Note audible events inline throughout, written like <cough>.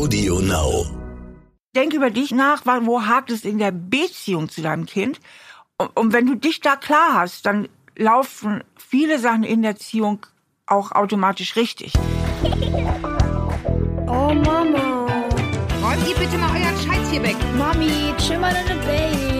Audio Now. Denk über dich nach, wo hakt es in der Beziehung zu deinem Kind. Und wenn du dich da klar hast, dann laufen viele Sachen in der Erziehung auch automatisch richtig. Oh Mama. Räumt ihr bitte mal euren Scheiß hier weg. Mami, chill mal deine Base.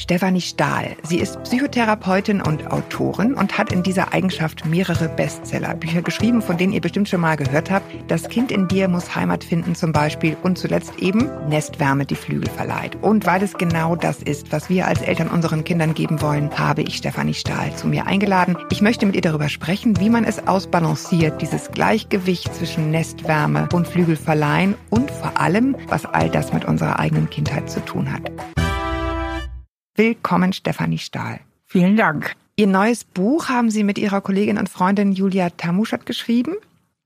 Stefanie Stahl. Sie ist Psychotherapeutin und Autorin und hat in dieser Eigenschaft mehrere Bestsellerbücher geschrieben, von denen ihr bestimmt schon mal gehört habt. Das Kind in dir muss Heimat finden zum Beispiel und zuletzt eben Nestwärme die Flügel verleiht. Und weil es genau das ist, was wir als Eltern unseren Kindern geben wollen, habe ich Stefanie Stahl zu mir eingeladen. Ich möchte mit ihr darüber sprechen, wie man es ausbalanciert, dieses Gleichgewicht zwischen Nestwärme und Flügelverleihen und vor allem, was all das mit unserer eigenen Kindheit zu tun hat. Willkommen, Stefanie Stahl. Vielen Dank. Ihr neues Buch haben Sie mit Ihrer Kollegin und Freundin Julia Tamuschat geschrieben.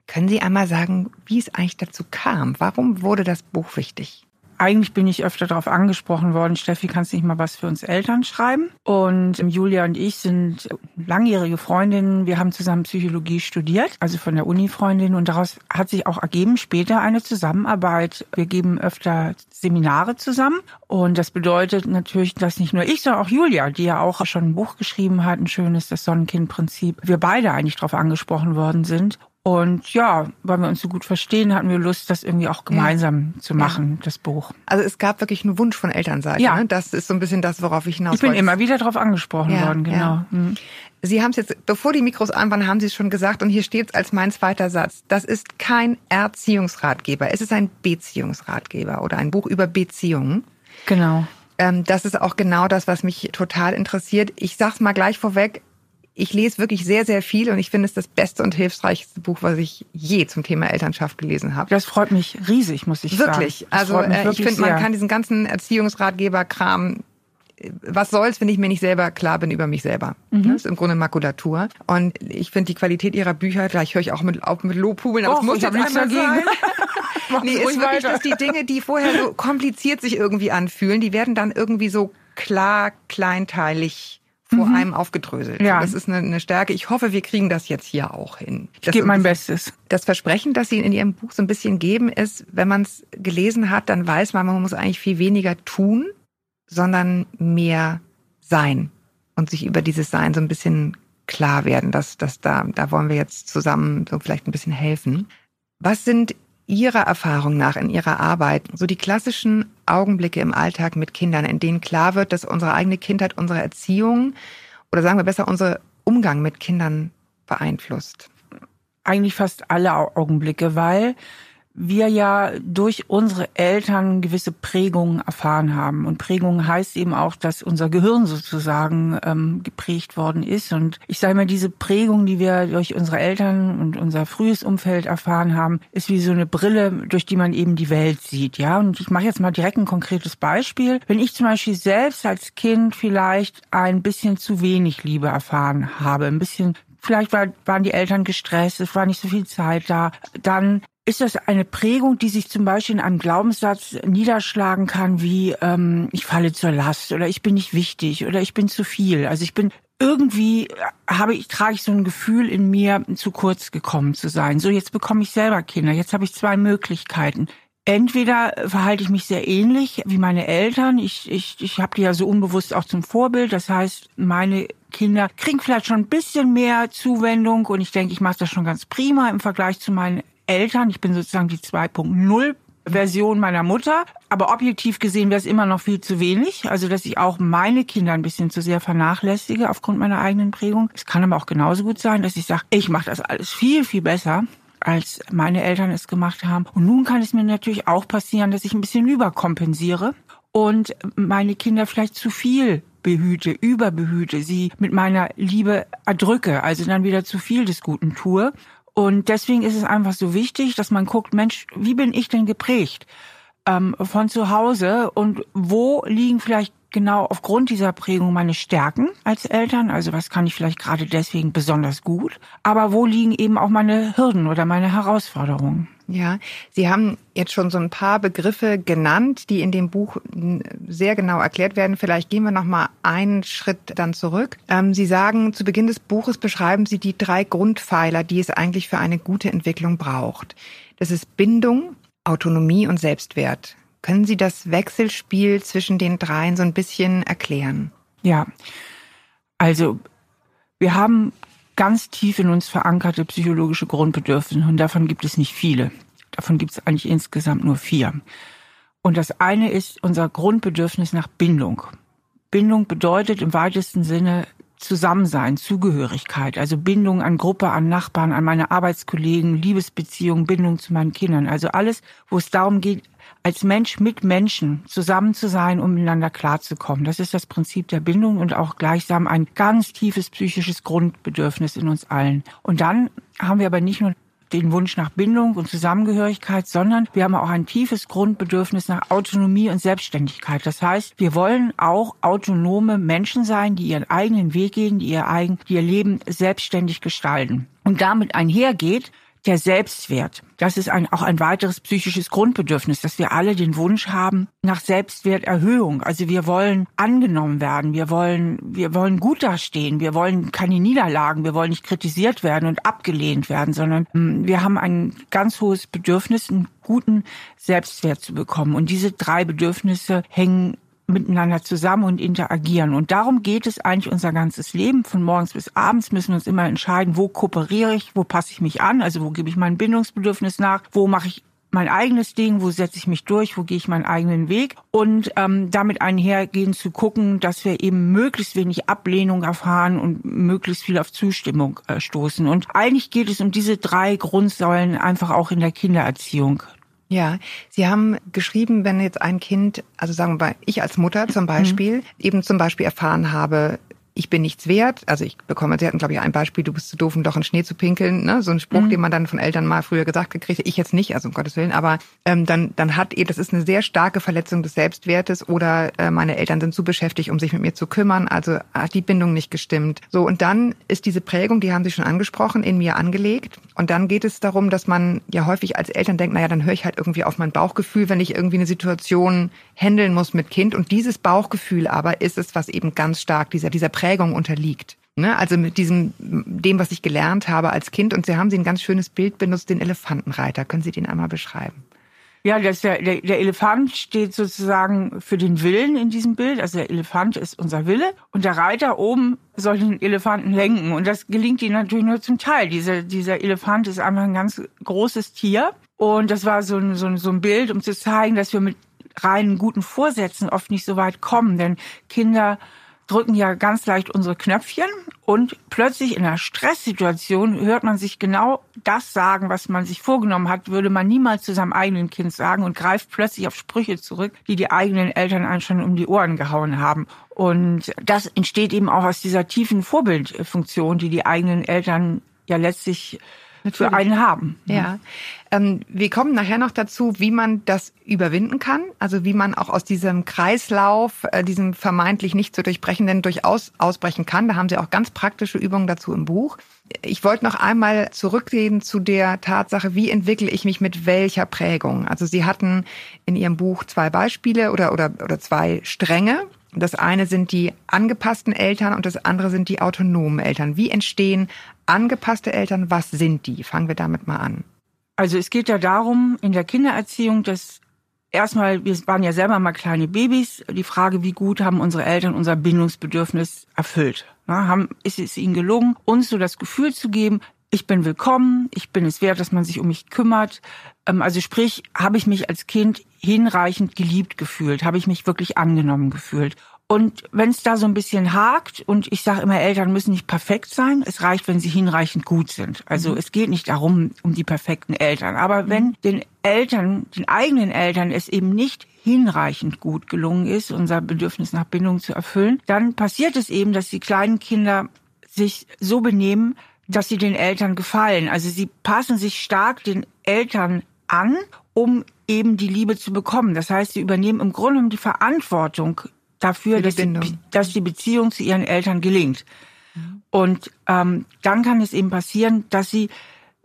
Können Sie einmal sagen, wie es eigentlich dazu kam? Warum wurde das Buch wichtig? Eigentlich bin ich öfter darauf angesprochen worden, Steffi, kannst nicht mal was für uns Eltern schreiben? Und Julia und ich sind langjährige Freundinnen. Wir haben zusammen Psychologie studiert, also von der Uni-Freundin. Und daraus hat sich auch ergeben später eine Zusammenarbeit. Wir geben öfter Seminare zusammen. Und das bedeutet natürlich, dass nicht nur ich, sondern auch Julia, die ja auch schon ein Buch geschrieben hat, ein schönes, das Sonnenkind-Prinzip, wir beide eigentlich darauf angesprochen worden sind. Und ja, weil wir uns so gut verstehen, hatten wir Lust, das irgendwie auch gemeinsam ja. zu machen, ja. das Buch. Also es gab wirklich einen Wunsch von Elternseite. Ja. Ne? Das ist so ein bisschen das, worauf ich hinaus Ich bin wollte. immer wieder darauf angesprochen ja, worden, genau. Mhm. Sie haben es jetzt, bevor die Mikros an waren, haben Sie es schon gesagt und hier steht es als mein zweiter Satz. Das ist kein Erziehungsratgeber, es ist ein Beziehungsratgeber oder ein Buch über Beziehungen. Genau. Ähm, das ist auch genau das, was mich total interessiert. Ich sag's mal gleich vorweg, ich lese wirklich sehr, sehr viel und ich finde es das beste und hilfreichste Buch, was ich je zum Thema Elternschaft gelesen habe. Das freut mich riesig, muss ich wirklich. sagen. Also äh, ich finde, man kann diesen ganzen Erziehungsratgeber-Kram was soll's, wenn ich mir nicht selber klar bin über mich selber. Mhm. Das ist im Grunde Makulatur. Und ich finde die Qualität ihrer Bücher, gleich höre ich auch mit, auch mit Lobhubeln, aber es muss jetzt einmal sein. <laughs> nee, ist wirklich, weiter. dass die Dinge, die vorher so kompliziert sich irgendwie anfühlen, die werden dann irgendwie so klar, kleinteilig vor mhm. einem aufgedröselt. Ja. Das ist eine, eine, Stärke. Ich hoffe, wir kriegen das jetzt hier auch hin. Ich gebe mein Bestes. Das Versprechen, das Sie in Ihrem Buch so ein bisschen geben, ist, wenn man es gelesen hat, dann weiß man, man muss eigentlich viel weniger tun, sondern mehr sein und sich über dieses Sein so ein bisschen klar werden. Das, das da, da wollen wir jetzt zusammen so vielleicht ein bisschen helfen. Was sind Ihrer Erfahrung nach in Ihrer Arbeit so die klassischen Augenblicke im Alltag mit Kindern, in denen klar wird, dass unsere eigene Kindheit unsere Erziehung oder sagen wir besser unsere Umgang mit Kindern beeinflusst? Eigentlich fast alle Augenblicke, weil wir ja durch unsere Eltern gewisse Prägungen erfahren haben. Und Prägungen heißt eben auch, dass unser Gehirn sozusagen ähm, geprägt worden ist. Und ich sage mal, diese Prägung, die wir durch unsere Eltern und unser frühes Umfeld erfahren haben, ist wie so eine Brille, durch die man eben die Welt sieht. Ja, und ich mache jetzt mal direkt ein konkretes Beispiel. Wenn ich zum Beispiel selbst als Kind vielleicht ein bisschen zu wenig Liebe erfahren habe, ein bisschen Vielleicht war, waren die Eltern gestresst, es war nicht so viel Zeit da. Dann ist das eine Prägung, die sich zum Beispiel in einem Glaubenssatz niederschlagen kann, wie ähm, ich falle zur Last oder ich bin nicht wichtig oder ich bin zu viel. Also ich bin irgendwie habe ich trage ich so ein Gefühl in mir, zu kurz gekommen zu sein. So jetzt bekomme ich selber Kinder. Jetzt habe ich zwei Möglichkeiten. Entweder verhalte ich mich sehr ähnlich wie meine Eltern. Ich, ich, ich habe die ja so unbewusst auch zum Vorbild. Das heißt, meine Kinder kriegen vielleicht schon ein bisschen mehr Zuwendung und ich denke, ich mache das schon ganz prima im Vergleich zu meinen Eltern. Ich bin sozusagen die 2.0 Version meiner Mutter. Aber objektiv gesehen wäre es immer noch viel zu wenig. Also, dass ich auch meine Kinder ein bisschen zu sehr vernachlässige aufgrund meiner eigenen Prägung. Es kann aber auch genauso gut sein, dass ich sage, ich mache das alles viel, viel besser als meine Eltern es gemacht haben. Und nun kann es mir natürlich auch passieren, dass ich ein bisschen überkompensiere und meine Kinder vielleicht zu viel behüte, überbehüte, sie mit meiner Liebe erdrücke, also dann wieder zu viel des Guten tue. Und deswegen ist es einfach so wichtig, dass man guckt, Mensch, wie bin ich denn geprägt ähm, von zu Hause und wo liegen vielleicht genau aufgrund dieser Prägung meine Stärken als Eltern? Also was kann ich vielleicht gerade deswegen besonders gut? Aber wo liegen eben auch meine Hürden oder meine Herausforderungen? Ja, Sie haben jetzt schon so ein paar Begriffe genannt, die in dem Buch sehr genau erklärt werden. Vielleicht gehen wir noch mal einen Schritt dann zurück. Ähm, Sie sagen, zu Beginn des Buches beschreiben Sie die drei Grundpfeiler, die es eigentlich für eine gute Entwicklung braucht. Das ist Bindung, Autonomie und Selbstwert. Können Sie das Wechselspiel zwischen den dreien so ein bisschen erklären? Ja, also wir haben ganz tief in uns verankerte psychologische Grundbedürfnisse und davon gibt es nicht viele. Davon gibt es eigentlich insgesamt nur vier. Und das eine ist unser Grundbedürfnis nach Bindung. Bindung bedeutet im weitesten Sinne Zusammensein, Zugehörigkeit, also Bindung an Gruppe, an Nachbarn, an meine Arbeitskollegen, Liebesbeziehungen, Bindung zu meinen Kindern. Also alles, wo es darum geht, als Mensch mit Menschen zusammen zu sein, um miteinander klarzukommen. Das ist das Prinzip der Bindung und auch gleichsam ein ganz tiefes psychisches Grundbedürfnis in uns allen. Und dann haben wir aber nicht nur den Wunsch nach Bindung und Zusammengehörigkeit, sondern wir haben auch ein tiefes Grundbedürfnis nach Autonomie und Selbstständigkeit. Das heißt, wir wollen auch autonome Menschen sein, die ihren eigenen Weg gehen, die ihr eigen, die ihr Leben selbstständig gestalten. Und damit einhergeht, der Selbstwert. Das ist ein, auch ein weiteres psychisches Grundbedürfnis, dass wir alle den Wunsch haben nach Selbstwerterhöhung. Also wir wollen angenommen werden, wir wollen, wir wollen gut dastehen, wir wollen keine Niederlagen, wir wollen nicht kritisiert werden und abgelehnt werden, sondern hm, wir haben ein ganz hohes Bedürfnis, einen guten Selbstwert zu bekommen. Und diese drei Bedürfnisse hängen miteinander zusammen und interagieren. Und darum geht es eigentlich unser ganzes Leben. Von morgens bis abends müssen wir uns immer entscheiden, wo kooperiere ich, wo passe ich mich an, also wo gebe ich mein Bindungsbedürfnis nach, wo mache ich mein eigenes Ding, wo setze ich mich durch, wo gehe ich meinen eigenen Weg und ähm, damit einhergehen zu gucken, dass wir eben möglichst wenig Ablehnung erfahren und möglichst viel auf Zustimmung äh, stoßen. Und eigentlich geht es um diese drei Grundsäulen einfach auch in der Kindererziehung. Ja, Sie haben geschrieben, wenn jetzt ein Kind, also sagen wir, ich als Mutter zum Beispiel, mhm. eben zum Beispiel erfahren habe, ich bin nichts wert. Also ich bekomme, Sie hatten, glaube ich, ein Beispiel, du bist zu doof, um doch in Schnee zu pinkeln. Ne? So ein Spruch, mhm. den man dann von Eltern mal früher gesagt gekriegt hat. Ich jetzt nicht, also um Gottes Willen. Aber ähm, dann, dann hat ihr, das ist eine sehr starke Verletzung des Selbstwertes oder äh, meine Eltern sind zu beschäftigt, um sich mit mir zu kümmern. Also hat die Bindung nicht gestimmt. So, und dann ist diese Prägung, die haben Sie schon angesprochen, in mir angelegt. Und dann geht es darum, dass man ja häufig als Eltern denkt, naja, dann höre ich halt irgendwie auf mein Bauchgefühl, wenn ich irgendwie eine Situation handeln muss mit Kind. Und dieses Bauchgefühl aber ist es, was eben ganz stark dieser, dieser Prägung unterliegt. Ne? Also mit diesem, dem, was ich gelernt habe als Kind. Und Sie haben Sie ein ganz schönes Bild benutzt, den Elefantenreiter. Können Sie den einmal beschreiben? Ja, das der, der, Elefant steht sozusagen für den Willen in diesem Bild. Also der Elefant ist unser Wille und der Reiter oben soll den Elefanten lenken. Und das gelingt ihm natürlich nur zum Teil. Dieser, dieser Elefant ist einfach ein ganz großes Tier. Und das war so ein, so, ein, so ein Bild, um zu zeigen, dass wir mit reinen guten Vorsätzen oft nicht so weit kommen. Denn Kinder drücken ja ganz leicht unsere Knöpfchen und plötzlich in einer Stresssituation hört man sich genau das sagen, was man sich vorgenommen hat, würde man niemals zu seinem eigenen Kind sagen und greift plötzlich auf Sprüche zurück, die die eigenen Eltern einen schon um die Ohren gehauen haben. Und das entsteht eben auch aus dieser tiefen Vorbildfunktion, die die eigenen Eltern ja letztlich. Für einen haben. Ja. Ähm, wir kommen nachher noch dazu, wie man das überwinden kann, also wie man auch aus diesem Kreislauf, äh, diesem vermeintlich nicht zu durchbrechenden, durchaus ausbrechen kann. Da haben Sie auch ganz praktische Übungen dazu im Buch. Ich wollte noch einmal zurückgehen zu der Tatsache, wie entwickle ich mich mit welcher Prägung? Also Sie hatten in Ihrem Buch zwei Beispiele oder, oder, oder zwei Stränge. Das eine sind die angepassten Eltern und das andere sind die autonomen Eltern. Wie entstehen angepasste Eltern? Was sind die? Fangen wir damit mal an. Also es geht ja darum, in der Kindererziehung, dass erstmal, wir waren ja selber mal kleine Babys, die Frage, wie gut haben unsere Eltern unser Bindungsbedürfnis erfüllt? Na, haben, ist es ihnen gelungen, uns so das Gefühl zu geben, ich bin willkommen, ich bin es wert, dass man sich um mich kümmert. Ähm, also sprich, habe ich mich als Kind hinreichend geliebt gefühlt, habe ich mich wirklich angenommen gefühlt. Und wenn es da so ein bisschen hakt, und ich sage immer, Eltern müssen nicht perfekt sein, es reicht, wenn sie hinreichend gut sind. Also mhm. es geht nicht darum, um die perfekten Eltern. Aber mhm. wenn den Eltern, den eigenen Eltern es eben nicht hinreichend gut gelungen ist, unser Bedürfnis nach Bindung zu erfüllen, dann passiert es eben, dass die kleinen Kinder sich so benehmen, dass sie den Eltern gefallen. Also sie passen sich stark den Eltern an, um eben die Liebe zu bekommen. Das heißt, sie übernehmen im Grunde die Verantwortung dafür, dass die, dass die Beziehung zu ihren Eltern gelingt. Und ähm, dann kann es eben passieren, dass sie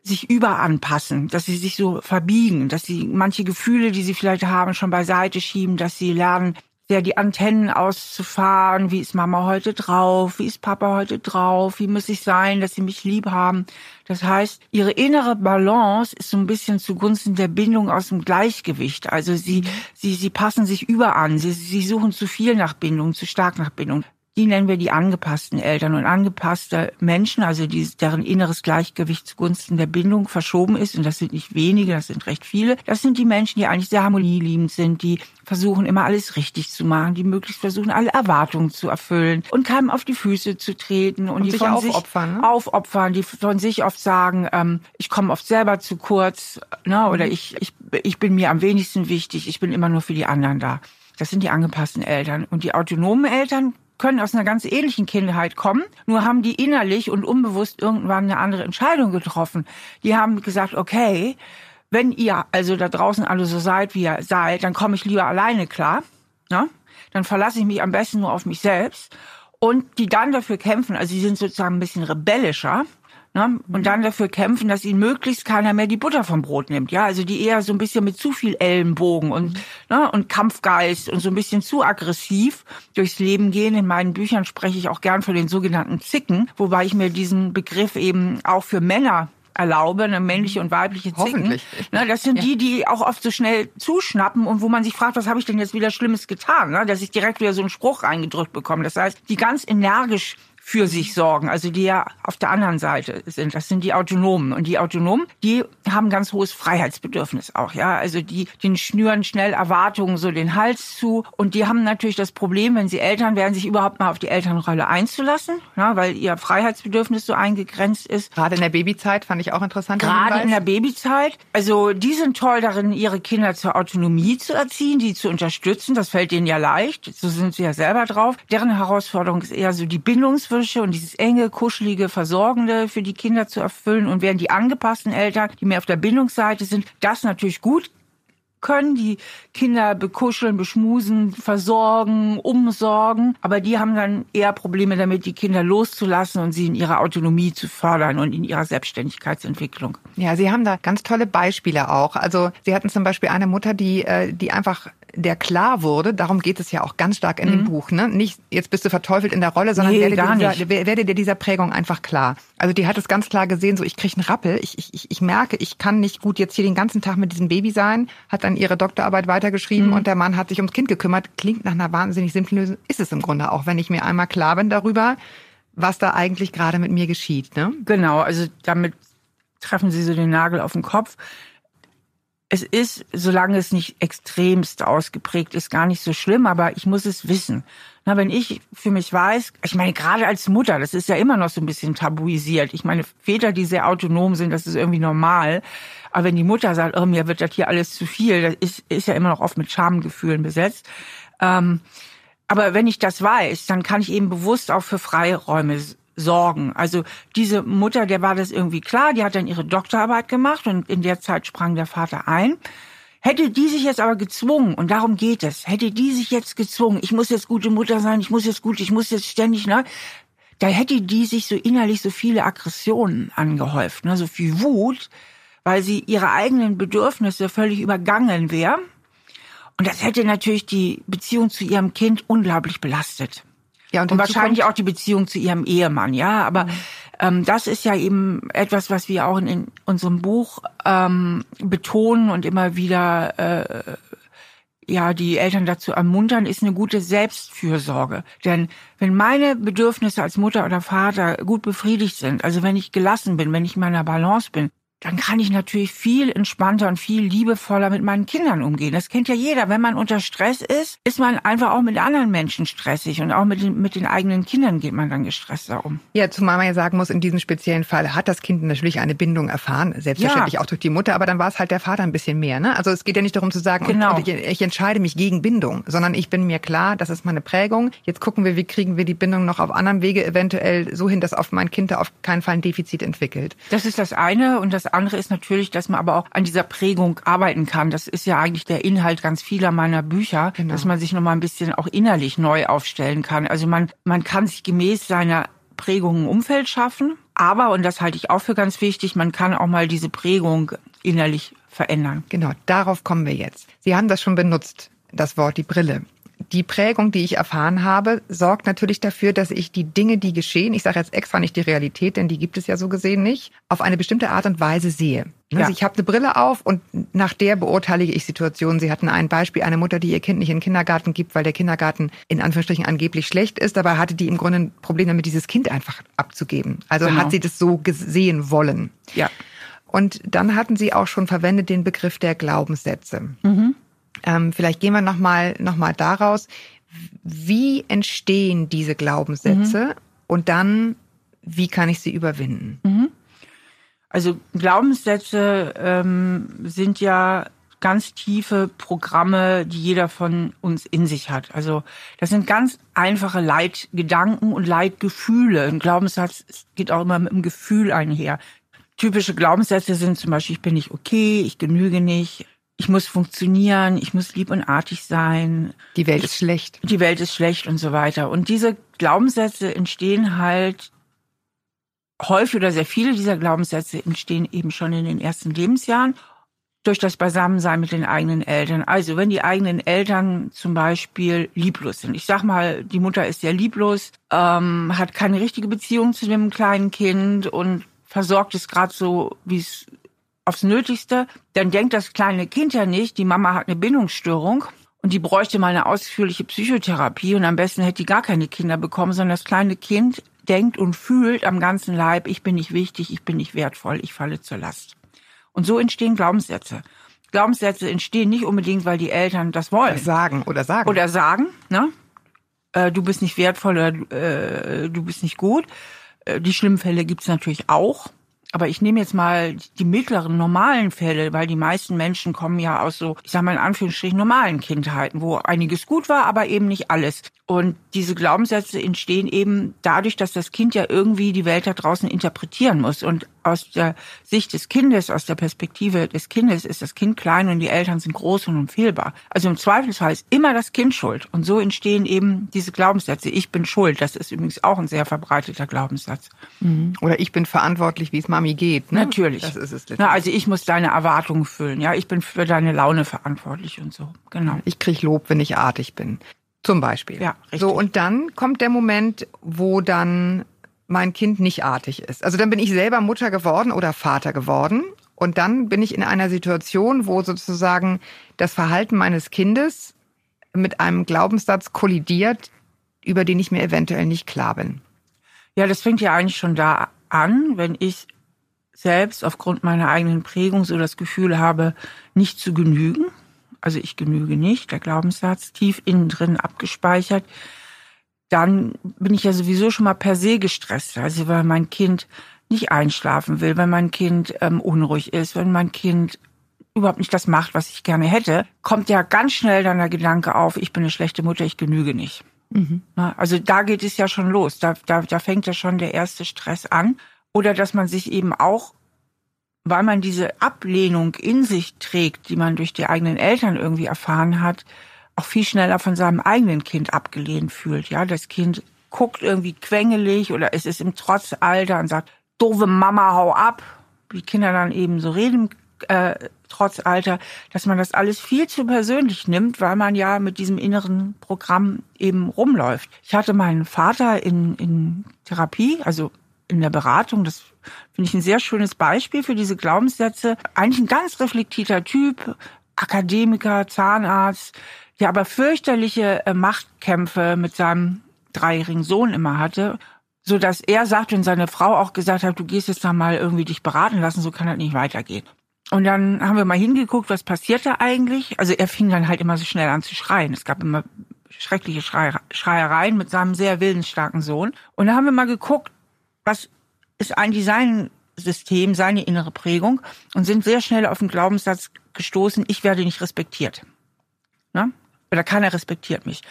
sich überanpassen, dass sie sich so verbiegen, dass sie manche Gefühle, die sie vielleicht haben, schon beiseite schieben, dass sie lernen, sehr die Antennen auszufahren. Wie ist Mama heute drauf? Wie ist Papa heute drauf? Wie muss ich sein, dass sie mich lieb haben? Das heißt, ihre innere Balance ist so ein bisschen zugunsten der Bindung aus dem Gleichgewicht. Also sie, sie, sie passen sich überan. Sie, sie suchen zu viel nach Bindung, zu stark nach Bindung. Die nennen wir die angepassten Eltern und angepasste Menschen, also die, deren inneres Gleichgewicht zugunsten der Bindung verschoben ist. Und das sind nicht wenige, das sind recht viele. Das sind die Menschen, die eigentlich sehr harmonieliebend sind, die versuchen immer alles richtig zu machen, die möglichst versuchen, alle Erwartungen zu erfüllen und keinem auf die Füße zu treten und, Und die sich von aufopfern, sich ne? aufopfern, die von sich oft sagen, ähm, ich komme oft selber zu kurz, ne, oder ich, ich, ich bin mir am wenigsten wichtig, ich bin immer nur für die anderen da. Das sind die angepassten Eltern. Und die autonomen Eltern können aus einer ganz ähnlichen Kindheit kommen, nur haben die innerlich und unbewusst irgendwann eine andere Entscheidung getroffen. Die haben gesagt, okay, wenn ihr also da draußen alle so seid, wie ihr seid, dann komme ich lieber alleine klar. Ne? Dann verlasse ich mich am besten nur auf mich selbst. Und die dann dafür kämpfen, also die sind sozusagen ein bisschen rebellischer, ne? und dann dafür kämpfen, dass ihnen möglichst keiner mehr die Butter vom Brot nimmt. Ja, also die eher so ein bisschen mit zu viel Ellenbogen und, ne, und Kampfgeist und so ein bisschen zu aggressiv durchs Leben gehen. In meinen Büchern spreche ich auch gern von den sogenannten Zicken, wobei ich mir diesen Begriff eben auch für Männer erlaube, eine männliche und weibliche Zicken. Ne, das sind die, die auch oft so schnell zuschnappen und wo man sich fragt, was habe ich denn jetzt wieder Schlimmes getan, ne? dass ich direkt wieder so einen Spruch reingedrückt bekomme. Das heißt, die ganz energisch für sich sorgen, also die ja auf der anderen Seite sind. Das sind die Autonomen. Und die Autonomen, die haben ganz hohes Freiheitsbedürfnis auch, ja. Also die, den schnüren schnell Erwartungen so den Hals zu. Und die haben natürlich das Problem, wenn sie Eltern werden, sich überhaupt mal auf die Elternrolle einzulassen, ja, weil ihr Freiheitsbedürfnis so eingegrenzt ist. Gerade in der Babyzeit fand ich auch interessant. Gerade in der Babyzeit. Also die sind toll darin, ihre Kinder zur Autonomie zu erziehen, die zu unterstützen. Das fällt denen ja leicht. So sind sie ja selber drauf. Deren Herausforderung ist eher so die Bindungswünsche und dieses enge, kuschelige, versorgende für die Kinder zu erfüllen. Und während die angepassten Eltern, die mehr auf der Bindungsseite sind, das natürlich gut können die Kinder bekuscheln, beschmusen, versorgen, umsorgen, aber die haben dann eher Probleme damit, die Kinder loszulassen und sie in ihrer Autonomie zu fördern und in ihrer Selbstständigkeitsentwicklung. Ja, Sie haben da ganz tolle Beispiele auch. Also Sie hatten zum Beispiel eine Mutter, die, äh, die einfach der klar wurde, darum geht es ja auch ganz stark in dem Buch, ne? Nicht, jetzt bist du verteufelt in der Rolle, sondern Nee, werde, dir dieser, wer- werde dir dieser Prägung einfach klar. Also die hat es ganz klar gesehen, so ich krieg einen Rappel, ich, ich, ich- ich merke, ich kann nicht gut jetzt hier den ganzen Tag mit diesem Baby sein, hat dann ihre Doktorarbeit weitergeschrieben und der Mann hat sich ums Kind gekümmert. Klingt nach einer wahnsinnig simplen Lösung, ist es im Grunde auch, wenn ich mir einmal klar bin darüber, was da eigentlich gerade mit mir geschieht. Ne? Genau, also damit treffen Sie so den Nagel auf den Kopf. Es ist, solange es nicht extremst ausgeprägt ist, gar nicht so schlimm, aber ich muss es wissen. Na, wenn ich für mich weiß, ich meine, gerade als Mutter, das ist ja immer noch so ein bisschen tabuisiert. Ich meine, Väter, die sehr autonom sind, das ist irgendwie normal. Aber wenn die Mutter sagt, oh, mir wird das hier alles zu viel, das ist, ist ja immer noch oft mit Schamgefühlen besetzt. Ähm, aber wenn ich das weiß, dann kann ich eben bewusst auch für Freiräume sorgen. Also diese Mutter, der war das irgendwie klar, die hat dann ihre Doktorarbeit gemacht und in der Zeit sprang der Vater ein. Hätte die sich jetzt aber gezwungen, und darum geht es, hätte die sich jetzt gezwungen, ich muss jetzt gute Mutter sein, ich muss jetzt gut, ich muss jetzt ständig, ne? Da hätte die sich so innerlich so viele Aggressionen angehäuft, ne? so viel Wut, weil sie ihre eigenen Bedürfnisse völlig übergangen wäre. Und das hätte natürlich die Beziehung zu ihrem Kind unglaublich belastet. Ja, und Und wahrscheinlich auch die Beziehung zu ihrem Ehemann, ja. Aber ähm, das ist ja eben etwas, was wir auch in, in unserem Buch ähm, betonen und immer wieder äh, ja die Eltern dazu ermuntern, ist eine gute Selbstfürsorge. Denn wenn meine Bedürfnisse als Mutter oder Vater gut befriedigt sind, also wenn ich gelassen bin, wenn ich in meiner Balance bin, dann kann ich natürlich viel entspannter und viel liebevoller mit meinen Kindern umgehen. Das kennt ja jeder. Wenn man unter Stress ist, ist man einfach auch mit anderen Menschen stressig und auch mit den, mit den eigenen Kindern geht man dann gestresster um. Ja, zumal man ja sagen muss, in diesem speziellen Fall hat das Kind natürlich eine Bindung erfahren, selbstverständlich Ja. auch durch die Mutter, aber dann war es halt der Vater ein bisschen mehr. Ne? Also es geht ja nicht darum zu sagen, und- Genau. und ich, ich entscheide mich gegen Bindung, sondern ich bin mir klar, das ist meine Prägung. Jetzt gucken wir, wie kriegen wir die Bindung noch auf anderem Wege eventuell so hin, dass auf mein Kind da auf keinen Fall ein Defizit entwickelt. Das ist das eine. Und das andere ist natürlich, dass man aber auch an dieser Prägung arbeiten kann. Das ist ja eigentlich der Inhalt ganz vieler meiner Bücher, Genau. dass man sich nochmal ein bisschen auch innerlich neu aufstellen kann. Also man, man kann sich gemäß seiner Prägung ein Umfeld schaffen. Aber, und das halte ich auch für ganz wichtig, man kann auch mal diese Prägung innerlich verändern. Genau, darauf kommen wir jetzt. Sie haben das schon benutzt, das Wort die Brille. Die Prägung, die ich erfahren habe, sorgt natürlich dafür, dass ich die Dinge, die geschehen, ich sage jetzt extra nicht die Realität, denn die gibt es ja so gesehen nicht, auf eine bestimmte Art und Weise sehe. Ja. Also ich habe eine Brille auf und nach der beurteile ich Situationen. Sie hatten ein Beispiel, eine Mutter, die ihr Kind nicht in den Kindergarten gibt, weil der Kindergarten in Anführungsstrichen angeblich schlecht ist, dabei hatte die im Grunde ein Problem damit, dieses Kind einfach abzugeben. Also Genau. hat sie das so gesehen wollen. Ja. Und dann hatten Sie auch schon verwendet den Begriff der Glaubenssätze. Ähm, vielleicht gehen wir nochmal noch mal daraus. Wie entstehen diese Glaubenssätze und dann, wie kann ich sie überwinden? Also Glaubenssätze ähm, sind ja ganz tiefe Programme, die jeder von uns in sich hat. Also das sind ganz einfache Leitgedanken und Leitgefühle. Ein Glaubenssatz geht auch immer mit einem Gefühl einher. Typische Glaubenssätze sind zum Beispiel, ich bin nicht okay, ich genüge nicht, ich muss funktionieren, ich muss lieb und artig sein, Die Welt ist schlecht. die Welt ist schlecht und so weiter. Und diese Glaubenssätze entstehen halt häufig oder sehr viele dieser Glaubenssätze entstehen eben schon in den ersten Lebensjahren durch das Beisammensein mit den eigenen Eltern. Also wenn die eigenen Eltern zum Beispiel lieblos sind. Ich sag mal, die Mutter ist sehr lieblos, ähm, hat keine richtige Beziehung zu dem kleinen Kind und versorgt es gerade so, wie es aufs Nötigste, dann denkt das kleine Kind ja nicht, die Mama hat eine Bindungsstörung und die bräuchte mal eine ausführliche Psychotherapie und am besten hätte die gar keine Kinder bekommen, sondern das kleine Kind denkt und fühlt am ganzen Leib, ich bin nicht wichtig, ich bin nicht wertvoll, ich falle zur Last. Und so entstehen Glaubenssätze. Glaubenssätze entstehen nicht unbedingt, weil die Eltern das wollen Sagen oder sagen. oder sagen, ne? Äh, du bist nicht wertvoll oder äh, du bist nicht gut. Äh, die schlimmen Fälle gibt's natürlich auch. Aber ich nehme jetzt mal die mittleren, normalen Fälle, weil die meisten Menschen kommen ja aus so, ich sag mal in Anführungsstrichen, normalen Kindheiten, wo einiges gut war, aber eben nicht alles. Und diese Glaubenssätze entstehen eben dadurch, dass das Kind ja irgendwie die Welt da draußen interpretieren muss. Und aus der Sicht des Kindes, aus der Perspektive des Kindes ist das Kind klein und die Eltern sind groß und unfehlbar. Also im Zweifelsfall ist immer das Kind schuld. Und so entstehen eben diese Glaubenssätze. Ich bin schuld. Das ist übrigens auch ein sehr verbreiteter Glaubenssatz. Oder ich bin verantwortlich, wie es Mami geht. Ne? Natürlich. Das ist es. Na, also ich muss deine Erwartungen füllen. Ja, ich bin für deine Laune verantwortlich und so. Genau. Ich krieg Lob, wenn ich artig bin. Zum Beispiel. Ja, richtig. So, und dann kommt der Moment, wo dann mein Kind nicht artig ist. Also dann bin ich selber Mutter geworden oder Vater geworden. Und dann bin ich in einer Situation, wo sozusagen das Verhalten meines Kindes mit einem Glaubenssatz kollidiert, über den ich mir eventuell nicht klar bin. Ja, das fängt ja eigentlich schon da an, wenn ich selbst aufgrund meiner eigenen Prägung so das Gefühl habe, nicht zu genügen. Also ich genüge nicht, der Glaubenssatz tief innen drin abgespeichert. Dann bin ich ja sowieso schon mal per se gestresst. Also weil mein Kind nicht einschlafen will, wenn mein Kind ähm, unruhig ist, wenn mein Kind überhaupt nicht das macht, was ich gerne hätte, kommt ja ganz schnell dann der Gedanke auf, ich bin eine schlechte Mutter, ich genüge nicht. Na, Also da geht es ja schon los. Da, da, da fängt ja schon der erste Stress an. Oder dass man sich eben auch, weil man diese Ablehnung in sich trägt, die man durch die eigenen Eltern irgendwie erfahren hat, auch viel schneller von seinem eigenen Kind abgelehnt fühlt. Ja, das Kind guckt irgendwie quengelig oder es ist im Trotzalter und sagt, doofe Mama, hau ab. Wie Kinder dann eben so reden, äh, Trotzalter, dass man das alles viel zu persönlich nimmt, weil man ja mit diesem inneren Programm eben rumläuft. Ich hatte meinen Vater in, in Therapie, also in der Beratung, das finde ich ein sehr schönes Beispiel für diese Glaubenssätze. Eigentlich ein ganz reflektierter Typ, Akademiker, Zahnarzt, der aber fürchterliche äh, Machtkämpfe mit seinem dreijährigen Sohn immer hatte, so dass er sagte und seine Frau auch gesagt hat, du gehst jetzt da mal irgendwie dich beraten lassen, so kann das nicht weitergehen. Und dann haben wir mal hingeguckt, was passiert da eigentlich. Also er fing dann halt immer so schnell an zu schreien. Es gab immer schreckliche Schrei Schreiereien mit seinem sehr willensstarken Sohn. Und da haben wir mal geguckt, was ist eigentlich sein System, seine innere Prägung und sind sehr schnell auf den Glaubenssatz gestoßen, ich werde nicht respektiert. Ne? Oder keiner respektiert mich.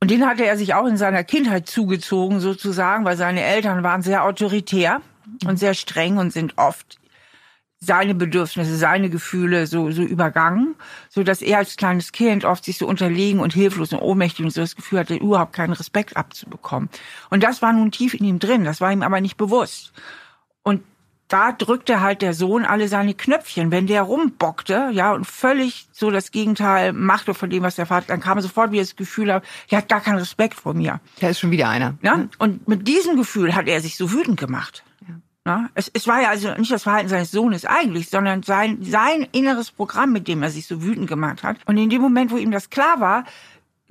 Und den hatte er sich auch in seiner Kindheit zugezogen, sozusagen, weil seine Eltern waren sehr autoritär und sehr streng und sind oft seine Bedürfnisse, seine Gefühle so, so übergangen, so dass er als kleines Kind oft sich so unterlegen und hilflos und ohnmächtig und so das Gefühl hatte, überhaupt keinen Respekt abzubekommen. Und das war nun tief in ihm drin, das war ihm aber nicht bewusst. Und da drückte halt der Sohn alle seine Knöpfchen. Wenn der rumbockte, ja, und völlig so das Gegenteil machte von dem, was der Vater, dann kam sofort wieder das Gefühl, er hat gar keinen Respekt vor mir. Da ist schon wieder einer. Ja? Und mit diesem Gefühl hat er sich so wütend gemacht. Ja? Es, es war ja also nicht das Verhalten seines Sohnes eigentlich, sondern sein, sein inneres Programm, mit dem er sich so wütend gemacht hat. Und in dem Moment, wo ihm das klar war,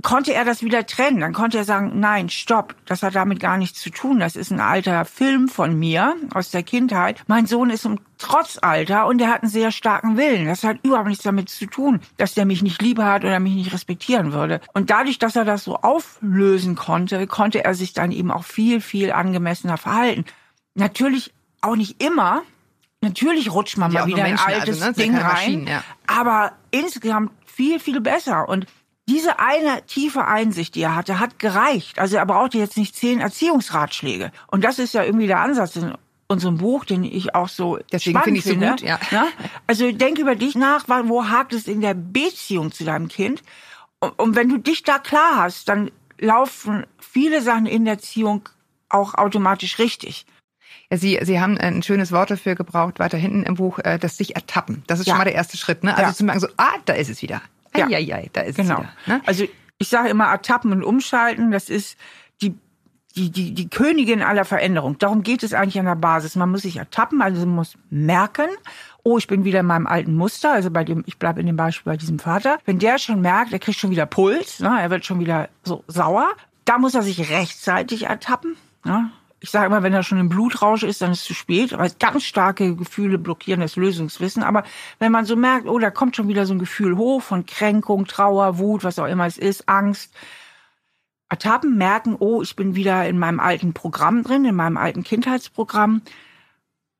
konnte er das wieder trennen. Dann konnte er sagen, nein, stopp, das hat damit gar nichts zu tun. Das ist ein alter Film von mir aus der Kindheit. Mein Sohn ist im Trotzalter und er hat einen sehr starken Willen. Das hat überhaupt nichts damit zu tun, dass der mich nicht liebe hat oder mich nicht respektieren würde. Und dadurch, dass er das so auflösen konnte, konnte er sich dann eben auch viel, viel angemessener verhalten. Natürlich auch nicht immer. Natürlich rutscht man Ja, mal wieder ein Menschen, also, altes ne? Das sind Ding rein. Ja. Aber insgesamt viel, viel besser. Und diese eine tiefe Einsicht, die er hatte, hat gereicht. Also er brauchte jetzt nicht zehn Erziehungsratschläge. Und das ist ja irgendwie der Ansatz in unserem Buch, den ich auch so Deswegen spannend finde ich so finde. gut, ja. Ne? Also denk über dich nach, wo hakt es in der Beziehung zu deinem Kind? Und, wenn du dich da klar hast, dann laufen viele Sachen in der Erziehung auch automatisch richtig. Ja, Sie, Sie haben ein schönes Wort dafür gebraucht, weiter hinten im Buch, äh, das sich ertappen. Das ist Ja. schon mal der erste Schritt, ne? Also Ja. zu merken, so, ah, da ist es wieder. Ja. Eieiei, da ist Genau. es wieder. Ne? Also ich sage immer Ertappen und Umschalten, das ist die, die, die, die Königin aller Veränderung. Darum geht es eigentlich an der Basis. Man muss sich ertappen, also man muss merken, oh, ich bin wieder in meinem alten Muster, also bei dem, ich bleibe in dem Beispiel bei diesem Vater. Wenn der schon merkt, er kriegt schon wieder Puls, ne, er wird schon wieder so sauer, da muss er sich rechtzeitig ertappen. Ne? Ich sage immer, wenn er schon im Blutrausch ist, dann ist es zu spät, weil ganz starke Gefühle blockieren das Lösungswissen. Aber wenn man so merkt, oh, da kommt schon wieder so ein Gefühl hoch von Kränkung, Trauer, Wut, was auch immer es ist, Angst, ertappen, merken, oh, ich bin wieder in meinem alten Programm drin, in meinem alten Kindheitsprogramm.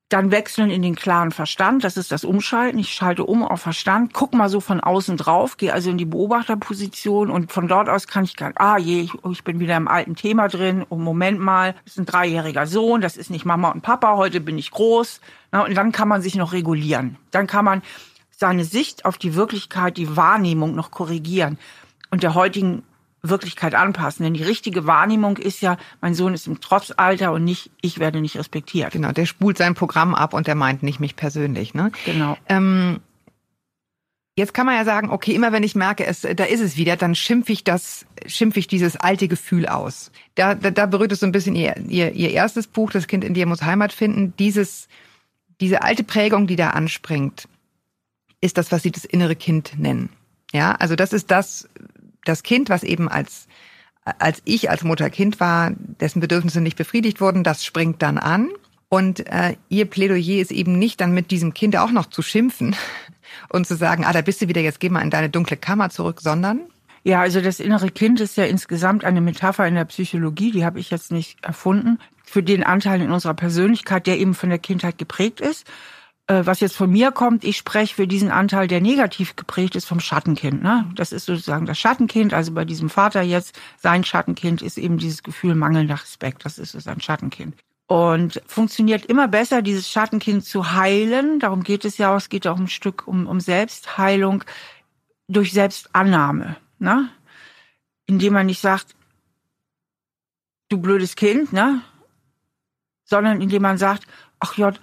Dann wechseln in den klaren Verstand, das ist das Umschalten. Ich schalte um auf Verstand, guck mal so von außen drauf, gehe also in die Beobachterposition und von dort aus kann ich gar, ah je, ich, oh, ich bin wieder im alten Thema drin. Oh, Moment mal, das ist ein dreijähriger Sohn, das ist nicht Mama und Papa, heute bin ich groß. Na, und dann kann man sich noch regulieren. Dann kann man seine Sicht auf die Wirklichkeit, die Wahrnehmung noch korrigieren und der heutigen Wirklichkeit anpassen. Denn die richtige Wahrnehmung ist ja, mein Sohn ist im Trotzalter und nicht, ich werde nicht respektiert. Genau, der spult sein Programm ab und der meint nicht mich persönlich. Ne? Genau. Ähm, jetzt kann man ja sagen, okay, immer wenn ich merke, es, da ist es wieder, dann schimpfe ich das, schimpfe ich dieses alte Gefühl aus. Da, da, da berührt es so ein bisschen ihr, ihr, ihr erstes Buch, Das Kind in dir muss Heimat finden. Dieses, diese alte Prägung, die da anspringt, ist das, was sie das innere Kind nennen. Ja, also das ist das, das Kind, was eben als als ich als Mutter Kind war, dessen Bedürfnisse nicht befriedigt wurden, das springt dann an. Und äh, ihr Plädoyer ist eben nicht dann mit diesem Kind auch noch zu schimpfen <laughs> und zu sagen, ah, da bist du wieder, jetzt geh mal in deine dunkle Kammer zurück, sondern Ja, also das innere Kind ist ja insgesamt eine Metapher in der Psychologie, die habe ich jetzt nicht erfunden, für den Anteil in unserer Persönlichkeit, der eben von der Kindheit geprägt ist. Äh, Was jetzt von mir kommt, ich spreche für diesen Anteil, der negativ geprägt ist vom Schattenkind. Ne? Das ist sozusagen das Schattenkind, also bei diesem Vater jetzt, sein Schattenkind ist eben dieses Gefühl mangelnder Respekt, das ist sein Schattenkind. Und funktioniert immer besser, dieses Schattenkind zu heilen. Darum geht es ja auch. Es geht auch ein Stück um, um Selbstheilung durch Selbstannahme. Ne? Indem man nicht sagt, du blödes Kind, ne? Sondern indem man sagt, ach Gott,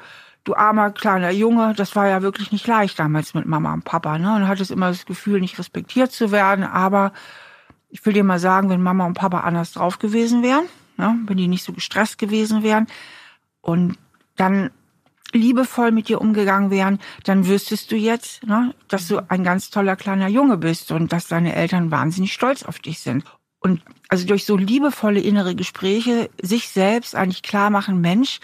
du armer kleiner Junge, das war ja wirklich nicht leicht damals mit Mama und Papa, ne? Und hattest immer das Gefühl, nicht respektiert zu werden. Aber ich will dir mal sagen, wenn Mama und Papa anders drauf gewesen wären, ne? wenn die nicht so gestresst gewesen wären und dann liebevoll mit dir umgegangen wären, dann wüsstest du jetzt, ne, dass du ein ganz toller kleiner Junge bist und dass deine Eltern wahnsinnig stolz auf dich sind. Und also durch so liebevolle innere Gespräche sich selbst eigentlich klar machen, Mensch,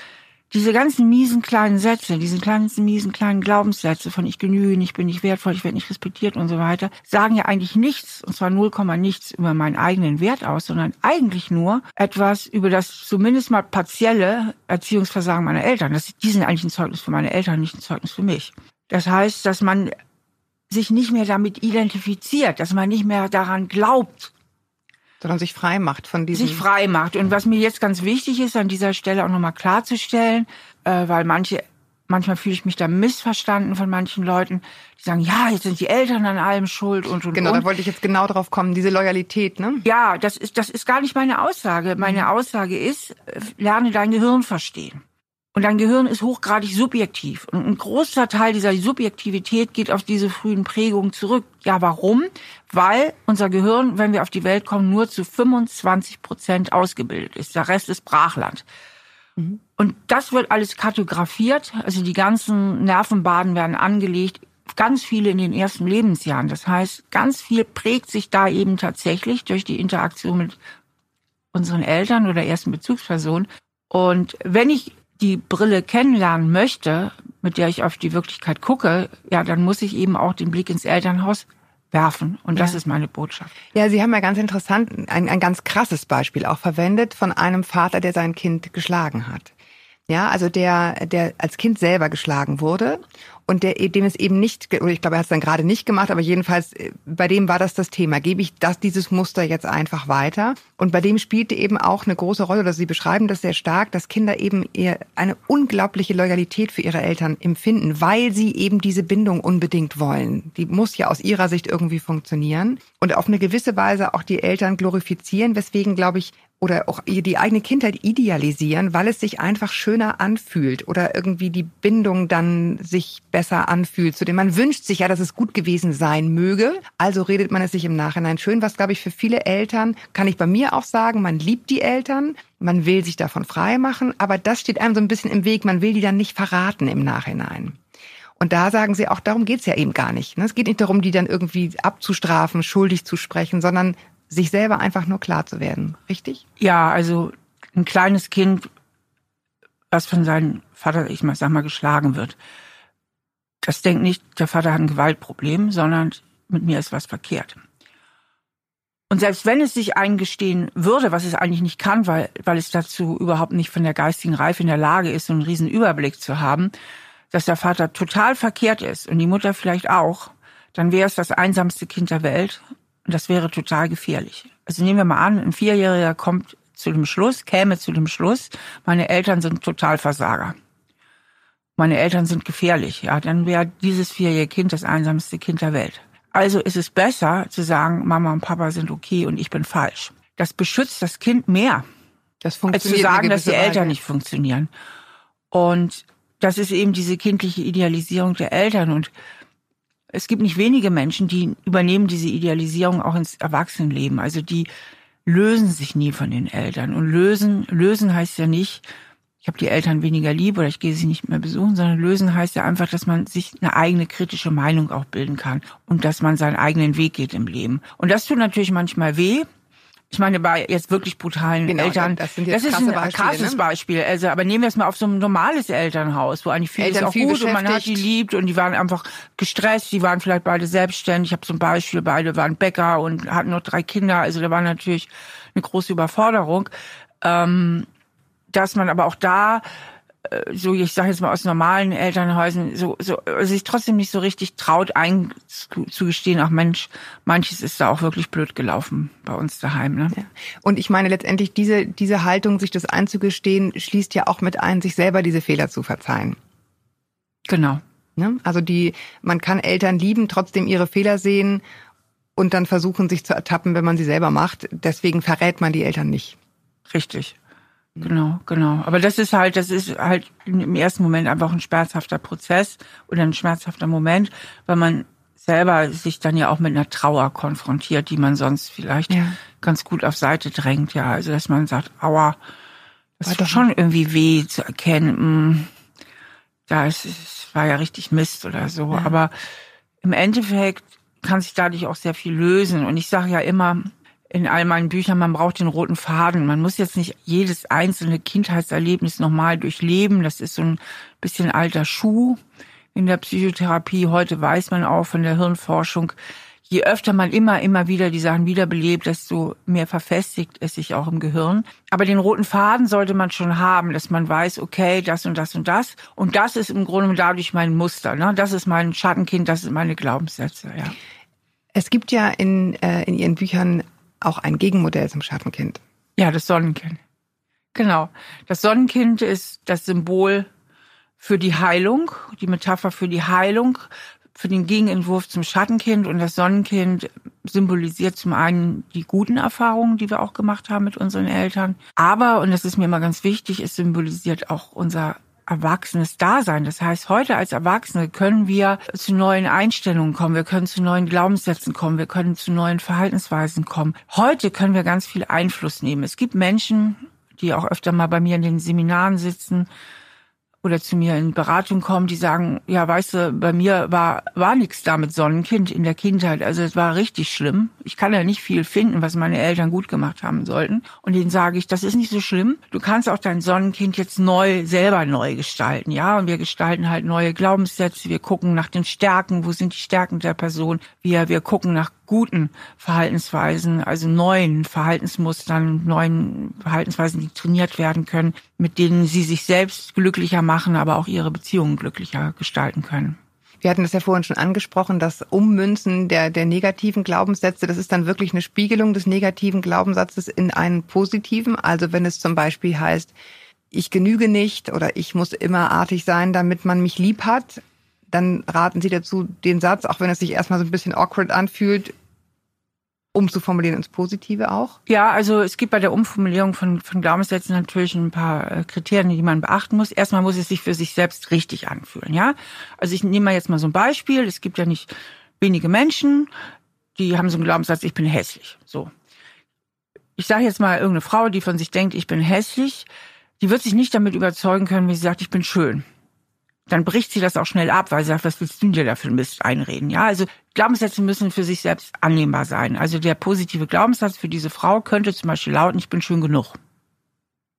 diese ganzen miesen kleinen Sätze, diese ganzen miesen kleinen Glaubenssätze von ich genüge, ich bin nicht wertvoll, ich werde nicht respektiert und so weiter, sagen ja eigentlich nichts, und zwar 0, nichts über meinen eigenen Wert aus, sondern eigentlich nur etwas über das zumindest mal partielle Erziehungsversagen meiner Eltern. Das, die sind eigentlich ein Zeugnis für meine Eltern, nicht ein Zeugnis für mich. Das heißt, dass man sich nicht mehr damit identifiziert, dass man nicht mehr daran glaubt, sondern sich frei macht von diesem. sich frei macht. Und was mir jetzt ganz wichtig ist, an dieser Stelle auch nochmal klarzustellen, äh, weil manche, manchmal fühle ich mich da missverstanden von manchen Leuten, die sagen, ja, jetzt sind die Eltern an allem schuld und und Genau, und. da wollte ich jetzt genau drauf kommen, diese Loyalität, ne? Ja, das ist, das ist gar nicht meine Aussage. Meine Aussage ist, äh, lerne dein Gehirn verstehen. Und dein Gehirn ist hochgradig subjektiv. Und ein großer Teil dieser Subjektivität geht auf diese frühen Prägungen zurück. Ja, warum? Weil unser Gehirn, wenn wir auf die Welt kommen, nur zu 25 Prozent ausgebildet ist. Der Rest ist Brachland. Mhm. Und das wird alles kartografiert. Also die ganzen Nervenbaden werden angelegt. Ganz viele in den ersten Lebensjahren. Das heißt, ganz viel prägt sich da eben tatsächlich durch die Interaktion mit unseren Eltern oder ersten Bezugspersonen. Und wenn ich die Brille kennenlernen möchte, mit der ich auf die Wirklichkeit gucke, ja, dann muss ich eben auch den Blick ins Elternhaus werfen. Und das ja. ist meine Botschaft. Ja, Sie haben ja ganz interessant, ein, ein ganz krasses Beispiel auch verwendet von einem Vater, der sein Kind geschlagen hat. Ja, also der, der als Kind selber geschlagen wurde und der, dem es eben nicht, oder ich glaube, er hat es dann gerade nicht gemacht, aber jedenfalls äh, bei dem war das das Thema. Gebe ich das, dieses Muster jetzt einfach weiter? Und bei dem spielte eben auch eine große Rolle, oder Sie beschreiben das sehr stark, dass Kinder eben eher eine unglaubliche Loyalität für ihre Eltern empfinden, weil sie eben diese Bindung unbedingt wollen. Die muss ja aus ihrer Sicht irgendwie funktionieren und auf eine gewisse Weise auch die Eltern glorifizieren, weswegen, glaube ich, oder auch die eigene Kindheit idealisieren, weil es sich einfach schöner anfühlt oder irgendwie die Bindung dann sich besser anfühlt, zu dem man wünscht sich ja, dass es gut gewesen sein möge. Also redet man es sich im Nachhinein schön, was glaube ich für viele Eltern, kann ich bei mir auch sagen, man liebt die Eltern, man will sich davon frei machen, aber das steht einem so ein bisschen im Weg, man will die dann nicht verraten im Nachhinein. Und da sagen sie auch, darum geht's ja eben gar nicht. Ne? Es geht nicht darum, die dann irgendwie abzustrafen, schuldig zu sprechen, sondern sich selber einfach nur klar zu werden, richtig? Ja, also ein kleines Kind, was von seinem Vater, ich sag mal, geschlagen wird, das denkt nicht, der Vater hat ein Gewaltproblem, sondern mit mir ist was verkehrt. Und selbst wenn es sich eingestehen würde, was es eigentlich nicht kann, weil, weil es dazu überhaupt nicht von der geistigen Reife in der Lage ist, so einen riesen Überblick zu haben, dass der Vater total verkehrt ist und die Mutter vielleicht auch, dann wäre es das einsamste Kind der Welt und das wäre total gefährlich. Also nehmen wir mal an, ein Vierjähriger kommt zu dem Schluss, käme zu dem Schluss, meine Eltern sind Totalversager. Meine Eltern sind gefährlich. Ja, dann wäre dieses vierjährige Kind das einsamste Kind der Welt. Also ist es besser zu sagen, Mama und Papa sind okay und ich bin falsch. Das beschützt das Kind mehr, das als zu sagen, dass die Eltern nicht funktionieren. Und das ist eben diese kindliche Idealisierung der Eltern. Und es gibt nicht wenige Menschen, die übernehmen diese Idealisierung auch ins Erwachsenenleben. Also die lösen sich nie von den Eltern. Und lösen, lösen heißt ja nicht, ich habe die Eltern weniger lieb oder ich gehe sie nicht mehr besuchen, sondern lösen heißt ja einfach, dass man sich eine eigene kritische Meinung auch bilden kann und dass man seinen eigenen Weg geht im Leben. Und das tut natürlich manchmal weh, ich meine, bei jetzt wirklich brutalen genau, Eltern, das, sind jetzt das ist ein Beispiele, krasses ne? Beispiel. Also, aber nehmen wir es mal auf so ein normales Elternhaus, wo eigentlich vieles Eltern auch viel gut und man hat die liebt und die waren einfach gestresst, die waren vielleicht beide selbstständig. Ich habe zum Beispiel, beide waren Bäcker und hatten noch drei Kinder, also da war natürlich eine große Überforderung. Ähm, dass man aber auch da äh, so ich sage jetzt mal aus normalen Elternhäusern so, so sich trotzdem nicht so richtig traut einzugestehen, ach Mensch, manches ist da auch wirklich blöd gelaufen bei uns daheim. Ne? Ja. Und ich meine letztendlich diese diese Haltung, sich das einzugestehen, schließt ja auch mit ein, sich selber diese Fehler zu verzeihen. Genau. Ne? Also die man kann Eltern lieben, trotzdem ihre Fehler sehen und dann versuchen, sich zu ertappen, wenn man sie selber macht. Deswegen verrät man die Eltern nicht. Richtig. Genau, genau. Aber das ist halt, das ist halt im ersten Moment einfach ein schmerzhafter Prozess oder ein schmerzhafter Moment, weil man selber sich dann ja auch mit einer Trauer konfrontiert, die man sonst vielleicht Ja. ganz gut auf Seite drängt. Ja, also dass man sagt, aua, das War tut doch schon irgendwie weh zu erkennen, mh, da ist, es war ja richtig Mist oder so. Ja. Aber im Endeffekt kann sich dadurch auch sehr viel lösen. Und ich sage ja immer, in all meinen Büchern, man braucht den roten Faden. Man muss jetzt nicht jedes einzelne Kindheitserlebnis nochmal durchleben. Das ist so ein bisschen alter Schuh in der Psychotherapie. Heute weiß man auch von der Hirnforschung, je öfter man immer, immer wieder die Sachen wiederbelebt, desto mehr verfestigt es sich auch im Gehirn. Aber den roten Faden sollte man schon haben, dass man weiß, okay, das und das und das. Und das ist im Grunde dadurch mein Muster. Ne? Das ist mein Schattenkind, das sind meine Glaubenssätze. Ja. Es gibt ja in, äh, in Ihren Büchern auch ein Gegenmodell zum Schattenkind. Ja, das Sonnenkind. Genau. Das Sonnenkind ist das Symbol für die Heilung, die Metapher für die Heilung, für den Gegenentwurf zum Schattenkind. Und das Sonnenkind symbolisiert zum einen die guten Erfahrungen, die wir auch gemacht haben mit unseren Eltern. Aber, und das ist mir immer ganz wichtig, es symbolisiert auch unser erwachsenes Dasein. Das heißt, heute als Erwachsene können wir zu neuen Einstellungen kommen, wir können zu neuen Glaubenssätzen kommen, wir können zu neuen Verhaltensweisen kommen. Heute können wir ganz viel Einfluss nehmen. Es gibt Menschen, die auch öfter mal bei mir in den Seminaren sitzen, oder zu mir in Beratung kommen, die sagen, ja, weißt du, bei mir war, war nichts da mit Sonnenkind in der Kindheit. Also es war richtig schlimm. Ich kann ja nicht viel finden, was meine Eltern gut gemacht haben sollten. Und denen sage ich, das ist nicht so schlimm. Du kannst auch dein Sonnenkind jetzt neu, selber neu gestalten. Ja, und wir gestalten halt neue Glaubenssätze. Wir gucken nach den Stärken. Wo sind die Stärken der Person? Wir, wir gucken nach guten Verhaltensweisen, also neuen Verhaltensmustern, neuen Verhaltensweisen, die trainiert werden können, mit denen sie sich selbst glücklicher machen, aber auch ihre Beziehungen glücklicher gestalten können. Wir hatten das ja vorhin schon angesprochen, das Ummünzen der, der negativen Glaubenssätze, das ist dann wirklich eine Spiegelung des negativen Glaubenssatzes in einen positiven. Also wenn es zum Beispiel heißt, ich genüge nicht oder ich muss immer artig sein, damit man mich lieb hat, dann raten Sie dazu, den Satz, auch wenn es sich erstmal so ein bisschen awkward anfühlt, umzuformulieren ins Positive auch? Ja, also es gibt bei der Umformulierung von, von Glaubenssätzen natürlich ein paar äh, Kriterien, die man beachten muss. Erstmal muss es sich für sich selbst richtig anfühlen, ja. Also ich nehme mal jetzt mal so ein Beispiel. Es gibt ja nicht wenige Menschen, die haben so einen Glaubenssatz, ich bin hässlich. So. Ich sage jetzt mal irgendeine Frau, die von sich denkt, ich bin hässlich, die wird sich nicht damit überzeugen können, wie sie sagt, ich bin schön dann bricht sie das auch schnell ab, weil sie sagt, was willst du dir da für ein Mist einreden? Ja, also Glaubenssätze müssen für sich selbst annehmbar sein. Also der positive Glaubenssatz für diese Frau könnte zum Beispiel lauten, ich bin schön genug.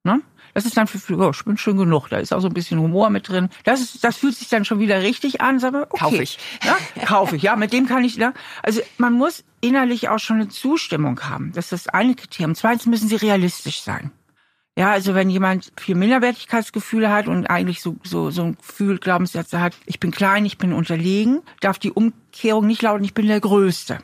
Ne? Das ist dann für, oh, ich bin schön genug. Da ist auch so ein bisschen Humor mit drin. Das ist, das fühlt sich dann schon wieder richtig an. Sag mal, okay, Kauf ich. Ja, kaufe ich. Ja, mit dem kann ich, ne? Also, man muss innerlich auch schon eine Zustimmung haben. Das ist das eine Kriterium. Zweitens müssen sie realistisch sein. Ja, also wenn jemand viel Minderwertigkeitsgefühle hat und eigentlich so, so, so ein Gefühl, Glaubenssätze hat, ich bin klein, ich bin unterlegen, darf die Umkehrung nicht lauten, ich bin der Größte.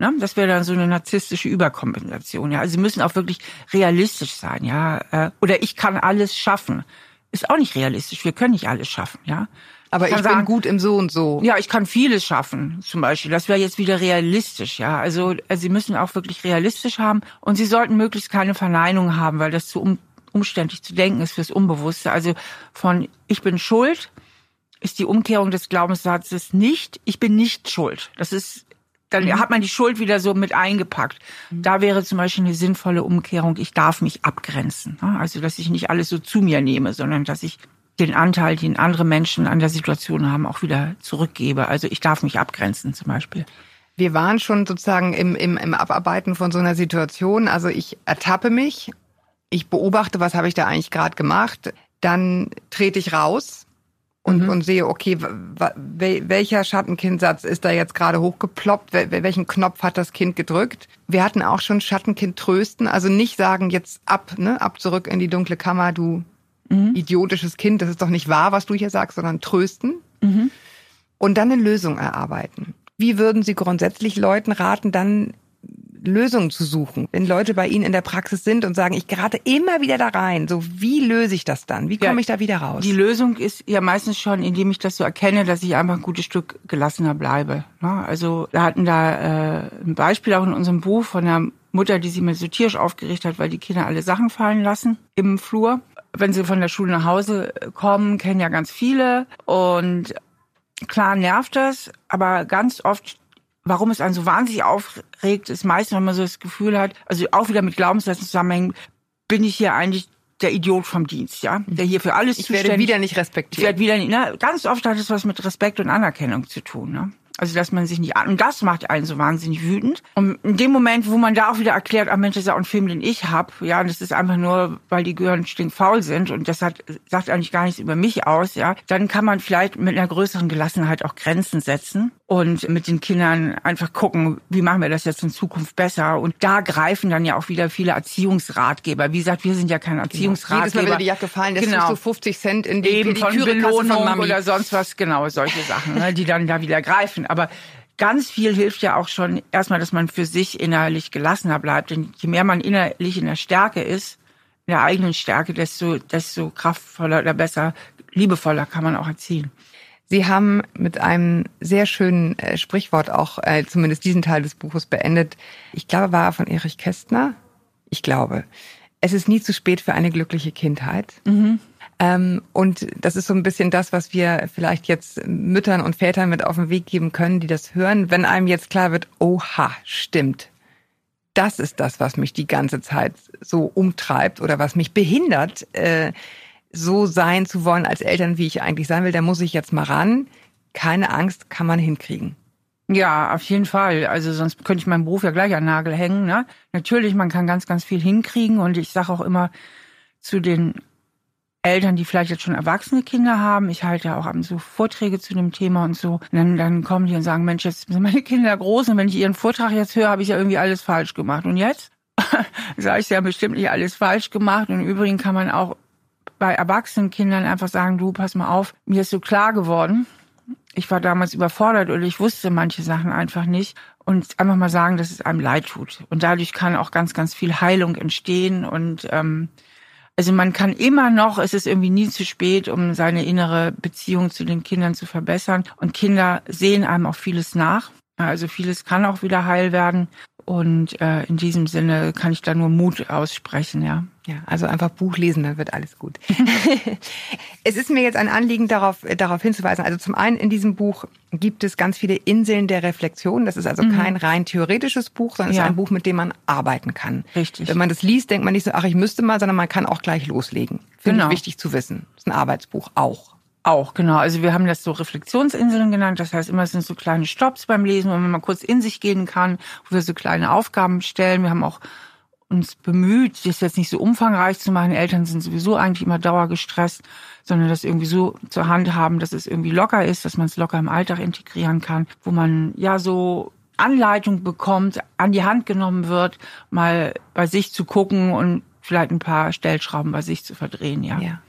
Ne? Das wäre dann so eine narzisstische Überkompensation. Ja, also sie müssen auch wirklich realistisch sein. Ja, äh, oder ich kann alles schaffen. Ist auch nicht realistisch. Wir können nicht alles schaffen. Ja, aber ich, bin sagen, gut im so und so. Ja, ich kann vieles schaffen, zum Beispiel. Das wäre jetzt wieder realistisch, ja. Also, also Sie müssen auch wirklich realistisch haben und Sie sollten möglichst keine Verneinung haben, weil das zu um, umständlich zu denken ist fürs Unbewusste. Also von ich bin schuld ist die Umkehrung des Glaubenssatzes nicht, ich bin nicht schuld. Das ist dann mhm. hat man die Schuld wieder so mit eingepackt. Mhm. Da wäre zum Beispiel eine sinnvolle Umkehrung, ich darf mich abgrenzen. Also, dass ich nicht alles so zu mir nehme, sondern dass ich den Anteil, den andere Menschen an der Situation haben, auch wieder zurückgebe. Also ich darf mich abgrenzen zum Beispiel. Wir waren schon sozusagen im, im, im Abarbeiten von so einer Situation. Also ich ertappe mich, ich beobachte, was habe ich da eigentlich gerade gemacht, dann trete ich raus und, mhm. und sehe, okay, welcher Schattenkindsatz ist da jetzt gerade hochgeploppt, welchen Knopf hat das Kind gedrückt. Wir hatten auch schon Schattenkind trösten, also nicht sagen, jetzt ab, ne, ab zurück in die dunkle Kammer, du mhm. idiotisches Kind, das ist doch nicht wahr, was du hier sagst, sondern trösten mhm. und dann eine Lösung erarbeiten. Wie würden Sie grundsätzlich Leuten raten, dann Lösungen zu suchen. Wenn Leute bei Ihnen in der Praxis sind und sagen, ich gerate immer wieder da rein, so wie löse ich das dann? Wie komme ja, ich da wieder raus? Die Lösung ist ja meistens schon, indem ich das so erkenne, dass ich einfach ein gutes Stück gelassener bleibe. Ne? Also wir hatten da äh, ein Beispiel auch in unserem Buch von einer Mutter, die sich mit so tierisch aufgeregt hat, weil die Kinder alle Sachen fallen lassen im Flur wenn sie von der Schule nach Hause kommen, kennen ja ganz viele und klar nervt das, aber ganz oft warum es einen so wahnsinnig aufregt, ist meistens, wenn man so das Gefühl hat, also auch wieder mit Glaubenssätzen zusammenhängen, bin ich hier eigentlich der Idiot vom Dienst, ja, der hier für alles ich zuständig. Ich werde wieder nicht respektiert. Ich werde wieder nicht, ne? Ganz oft hat es was mit Respekt und Anerkennung zu tun, ne? Also, dass man sich nicht an. Und das macht einen so wahnsinnig wütend. Und in dem Moment, wo man da auch wieder erklärt, ach Mensch, das ist ja auch ein Film, den ich hab, ja, und das ist einfach nur, weil die Gehirn stinkfaul sind und das hat, sagt eigentlich gar nichts über mich aus, ja, dann kann man vielleicht mit einer größeren Gelassenheit auch Grenzen setzen und mit den Kindern einfach gucken, wie machen wir das jetzt in Zukunft besser. Und da greifen dann ja auch wieder viele Erziehungsratgeber. Wie gesagt, wir sind ja kein Erziehungsratgeber. Genau. Jedes Mal, wenn dir die Jacke fallen, lässt genau. du so 50 Cent in die Eben von Belohnung von oder sonst was, genau, solche Sachen, ne, die dann da wieder greifen. Aber ganz viel hilft ja auch schon erstmal, dass man für sich innerlich gelassener bleibt. Denn je mehr man innerlich in der Stärke ist, in der eigenen Stärke, desto, desto kraftvoller oder besser, liebevoller kann man auch erziehen. Sie haben mit einem sehr schönen äh, Sprichwort auch äh, zumindest diesen Teil des Buches beendet. Ich glaube, war von Erich Kästner. Ich glaube, es ist nie zu spät für eine glückliche Kindheit. Mhm. Ähm, und das ist so ein bisschen das, was wir vielleicht jetzt Müttern und Vätern mit auf den Weg geben können, die das hören, wenn einem jetzt klar wird, oha, stimmt. Das ist das, was mich die ganze Zeit so umtreibt oder was mich behindert, äh, so sein zu wollen als Eltern, wie ich eigentlich sein will. Da muss ich jetzt mal ran. Keine Angst, kann man hinkriegen. Ja, auf jeden Fall. Also sonst könnte ich meinen Beruf ja gleich an Nagel hängen. Ne? Natürlich, man kann ganz, ganz viel hinkriegen. Und ich sage auch immer zu den Eltern, die vielleicht jetzt schon erwachsene Kinder haben, ich halte ja auch abends so Vorträge zu dem Thema und so, und dann, dann kommen die und sagen, Mensch, jetzt sind meine Kinder groß und wenn ich ihren Vortrag jetzt höre, habe ich ja irgendwie alles falsch gemacht. Und jetzt? <laughs> sage ich ja bestimmt nicht alles falsch gemacht. Und im Übrigen kann man auch bei erwachsenen Kindern einfach sagen, du, pass mal auf, mir ist so klar geworden, ich war damals überfordert oder ich wusste manche Sachen einfach nicht und einfach mal sagen, dass es einem leid tut. Und dadurch kann auch ganz, ganz viel Heilung entstehen und ähm, also man kann immer noch, es ist irgendwie nie zu spät, um seine innere Beziehung zu den Kindern zu verbessern. Und Kinder sehen einem auch vieles nach. Also vieles kann auch wieder heil werden. Und äh, in diesem Sinne kann ich da nur Mut aussprechen, ja. Ja, also einfach Buch lesen, dann wird alles gut. <laughs> es ist mir jetzt ein Anliegen, darauf, darauf hinzuweisen. Also zum einen in diesem Buch gibt es ganz viele Inseln der Reflexion. Das ist also mhm. kein rein theoretisches Buch, sondern ja. es ist ein Buch, mit dem man arbeiten kann. Richtig. Wenn man das liest, denkt man nicht so, ach, ich müsste mal, sondern man kann auch gleich loslegen. Finde genau. ich wichtig zu wissen. Das ist ein Arbeitsbuch auch. Auch, genau. Also wir haben das so Reflexionsinseln genannt. Das heißt, immer sind so kleine Stops beim Lesen, wo man mal kurz in sich gehen kann, wo wir so kleine Aufgaben stellen. Wir haben auch uns bemüht, das jetzt nicht so umfangreich zu machen. Eltern sind sowieso eigentlich immer dauergestresst, sondern das irgendwie so zur Hand haben, dass es irgendwie locker ist, dass man es locker im Alltag integrieren kann, wo man ja so Anleitung bekommt, an die Hand genommen wird, mal bei sich zu gucken und vielleicht ein paar Stellschrauben bei sich zu verdrehen, ja. ja.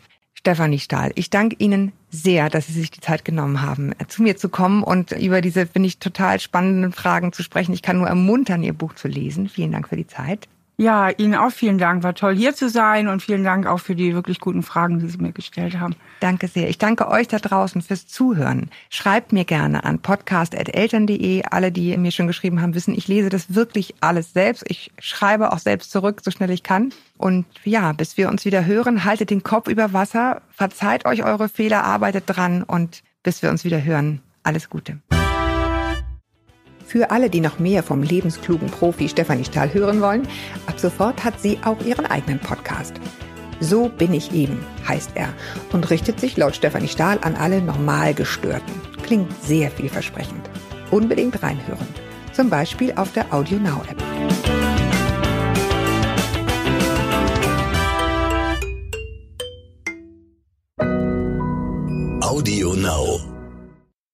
Stefanie Stahl, ich danke Ihnen sehr, dass Sie sich die Zeit genommen haben, zu mir zu kommen und über diese, finde ich, total spannenden Fragen zu sprechen. Ich kann nur ermuntern, Ihr Buch zu lesen. Vielen Dank für die Zeit. Ja, Ihnen auch vielen Dank. War toll hier zu sein und vielen Dank auch für die wirklich guten Fragen, die Sie mir gestellt haben. Danke sehr. Ich danke euch da draußen fürs Zuhören. Schreibt mir gerne an podcast.eltern.de. Alle, die mir schon geschrieben haben, wissen, ich lese das wirklich alles selbst. Ich schreibe auch selbst zurück, so schnell ich kann. Und ja, bis wir uns wieder hören, haltet den Kopf über Wasser, verzeiht euch eure Fehler, arbeitet dran und bis wir uns wieder hören, alles Gute. Für alle, die noch mehr vom lebensklugen Profi Stefanie Stahl hören wollen, ab sofort hat sie auch ihren eigenen Podcast. So bin ich eben, heißt er und richtet sich laut Stefanie Stahl an alle normal Gestörten. Klingt sehr vielversprechend. Unbedingt reinhören. Zum Beispiel auf der Audio Now App. Audio Now.